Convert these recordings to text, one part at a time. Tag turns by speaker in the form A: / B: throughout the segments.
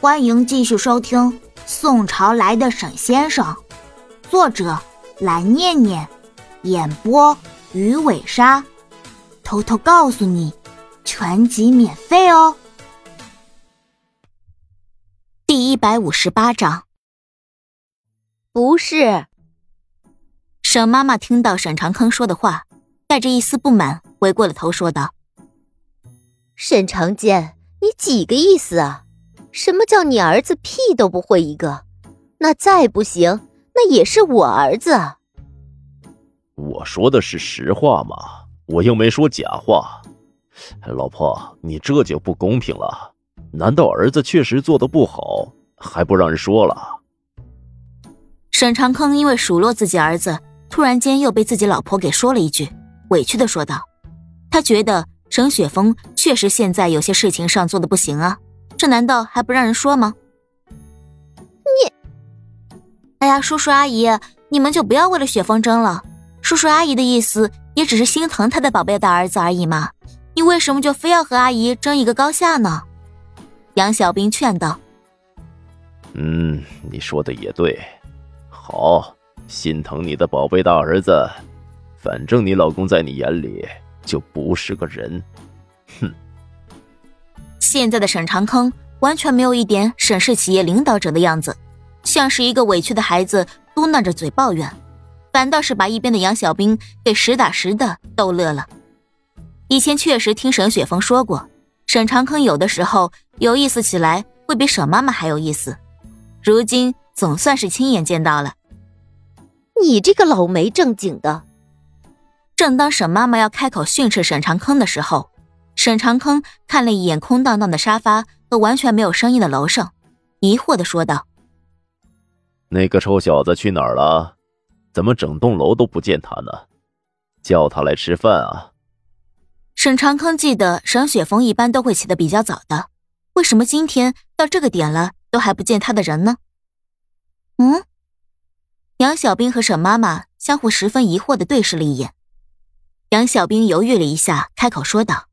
A: 欢迎继续收听《宋朝来的沈先生》，作者蓝念念，演播鱼尾鲨。偷偷告诉你，全集免费哦。第一百五十八章，
B: 不是。
A: 沈妈妈听到沈长坑说的话，带着一丝不满，回过了头说道：“
B: 沈长健，你几个意思啊？”什么叫你儿子屁都不会一个？那再不行，那也是我儿子。
C: 我说的是实话嘛，我又没说假话。老婆，你这就不公平了。难道儿子确实做的不好，还不让人说了？
A: 沈长坑因为数落自己儿子，突然间又被自己老婆给说了一句，委屈的说道：“他觉得沈雪峰确实现在有些事情上做的不行啊。”这难道还不让人说吗？
B: 你，
A: 哎呀，叔叔阿姨，你们就不要为了雪风争了。叔叔阿姨的意思也只是心疼他的宝贝大儿子而已嘛。你为什么就非要和阿姨争一个高下呢？杨小兵劝道。
C: 嗯，你说的也对。好，心疼你的宝贝大儿子。反正你老公在你眼里就不是个人。哼。
A: 现在的沈长坑完全没有一点沈氏企业领导者的样子，像是一个委屈的孩子嘟囔着嘴抱怨，反倒是把一边的杨小兵给实打实的逗乐了。以前确实听沈雪峰说过，沈长坑有的时候有意思起来会比沈妈妈还有意思，如今总算是亲眼见到了。
B: 你这个老没正经的！
A: 正当沈妈妈要开口训斥沈长坑的时候。沈长坑看了一眼空荡荡的沙发和完全没有声音的楼上，疑惑的说道：“
C: 那个臭小子去哪儿了？怎么整栋楼都不见他呢？叫他来吃饭啊！”
A: 沈长坑记得沈雪峰一般都会起得比较早的，为什么今天到这个点了都还不见他的人呢？嗯，杨小兵和沈妈妈相互十分疑惑的对视了一眼，杨小兵犹豫了一下，开口说道。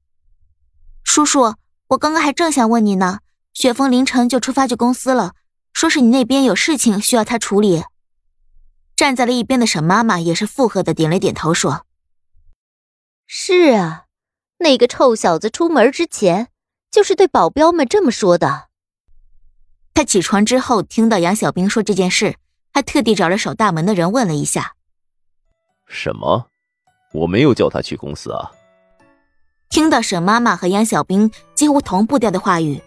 A: 叔叔，我刚刚还正想问你呢。雪峰凌晨就出发去公司了，说是你那边有事情需要他处理。站在了一边的沈妈妈也是附和的点了点头，说：“
B: 是啊，那个臭小子出门之前就是对保镖们这么说的。”
A: 他起床之后听到杨小兵说这件事，还特地找了守大门的人问了一下：“
C: 什么？我没有叫他去公司啊。”
A: 听到沈妈妈和杨小兵几乎同步调的话语，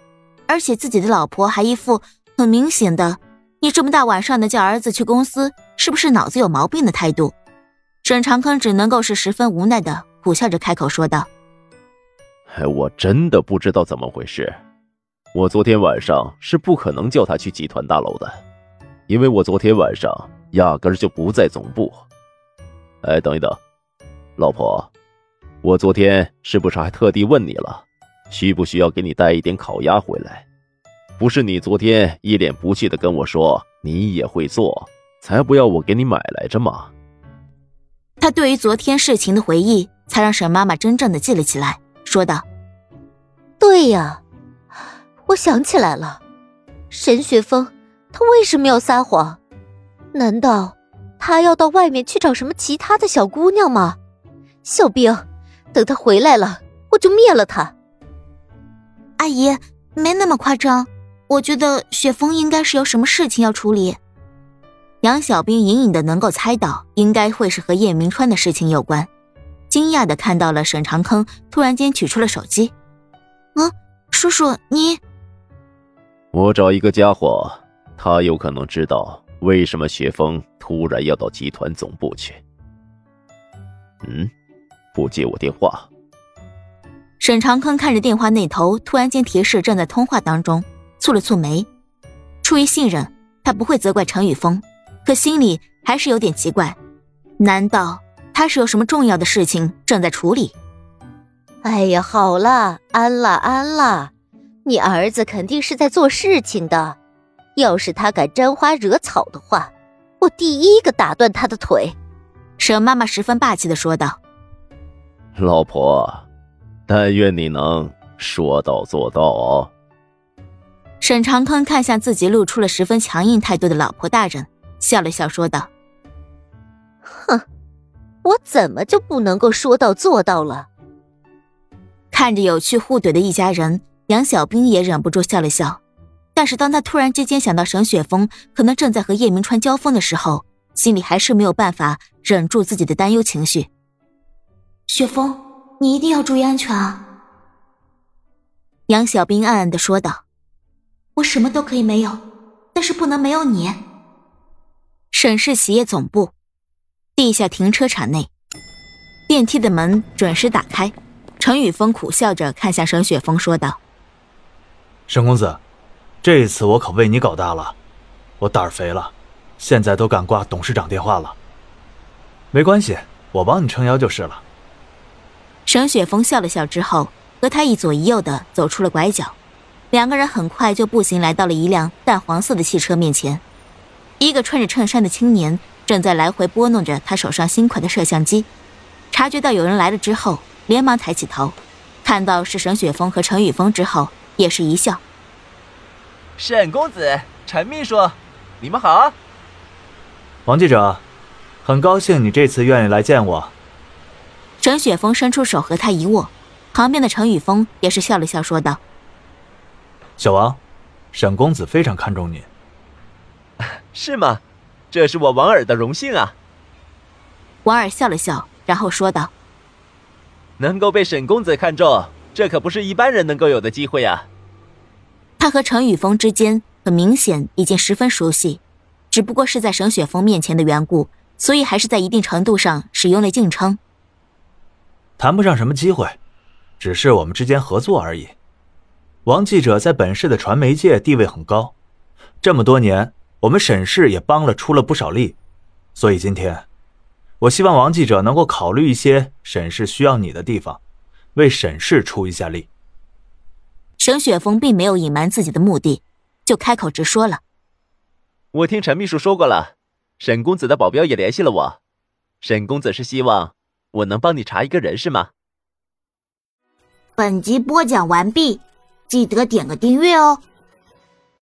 A: 而且自己的老婆还一副很明显的“你这么大晚上的叫儿子去公司，是不是脑子有毛病”的态度，沈长坑只能够是十分无奈的苦笑着开口说道：“哎
C: 我真的不知道怎么回事，我昨天晚上是不可能叫他去集团大楼的，因为我昨天晚上压根就不在总部。哎，等一等，老婆。”我昨天是不是还特地问你了，需不需要给你带一点烤鸭回来？不是你昨天一脸不屑的跟我说你也会做，才不要我给你买来着吗？
A: 他对于昨天事情的回忆，才让沈妈妈真正的记了起来，说道：“
B: 对呀，我想起来了，沈雪峰，他为什么要撒谎？难道他要到外面去找什么其他的小姑娘吗？小兵。”等他回来了，我就灭了他。
A: 阿姨，没那么夸张，我觉得雪峰应该是有什么事情要处理。杨小兵隐隐的能够猜到，应该会是和叶明川的事情有关，惊讶的看到了沈长坑突然间取出了手机。啊，叔叔，你……
C: 我找一个家伙，他有可能知道为什么雪峰突然要到集团总部去。嗯。不接我电话。
A: 沈长坑看着电话那头突然间提示正在通话当中，蹙了蹙眉。出于信任，他不会责怪陈宇峰，可心里还是有点奇怪。难道他是有什么重要的事情正在处理？
B: 哎呀，好了，安了，安了。你儿子肯定是在做事情的。要是他敢沾花惹草的话，我第一个打断他的腿。
A: 沈妈妈十分霸气的说道。
C: 老婆，但愿你能说到做到哦。
A: 沈长康看向自己露出了十分强硬态度的老婆大人，笑了笑，说道：“
B: 哼，我怎么就不能够说到做到了？”
A: 看着有趣互怼的一家人，杨小兵也忍不住笑了笑。但是当他突然之间想到沈雪峰可能正在和叶明川交锋的时候，心里还是没有办法忍住自己的担忧情绪。
D: 雪峰，你一定要注意安全啊！
A: 杨小兵暗暗的说道。
D: 我什么都可以没有，但是不能没有你。
A: 沈氏企业总部地下停车场内，电梯的门准时打开。陈宇峰苦笑着看向沈雪峰，说道：“
E: 沈公子，这一次我可为你搞大了，我胆儿肥了，现在都敢挂董事长电话了。没关系，我帮你撑腰就是了。”
A: 沈雪峰笑了笑之后，和他一左一右的走出了拐角。两个人很快就步行来到了一辆淡黄色的汽车面前，一个穿着衬衫的青年正在来回拨弄着他手上新款的摄像机。察觉到有人来了之后，连忙抬起头，看到是沈雪峰和陈宇峰之后，也是一笑：“
F: 沈公子，陈秘书，你们好。”
E: 王记者，很高兴你这次愿意来见我。
A: 沈雪峰伸出手和他一握，旁边的陈宇峰也是笑了笑，说道。
E: 小王，沈公子非常看重你，
F: 是吗？这是我王尔的荣幸啊。
A: 王尔笑了笑，然后说道：“
F: 能够被沈公子看中，这可不是一般人能够有的机会啊。”
A: 他和陈宇峰之间很明显已经十分熟悉，只不过是在沈雪峰面前的缘故，所以还是在一定程度上使用了敬称。
E: 谈不上什么机会，只是我们之间合作而已。王记者在本市的传媒界地位很高，这么多年，我们沈氏也帮了出了不少力，所以今天，我希望王记者能够考虑一些沈氏需要你的地方，为沈氏出一下力。
A: 沈雪峰并没有隐瞒自己的目的，就开口直说了：“
F: 我听陈秘书说过了，沈公子的保镖也联系了我，沈公子是希望我能帮你查一个人是吗？”
D: 本集播讲完毕。记得点个订阅哦。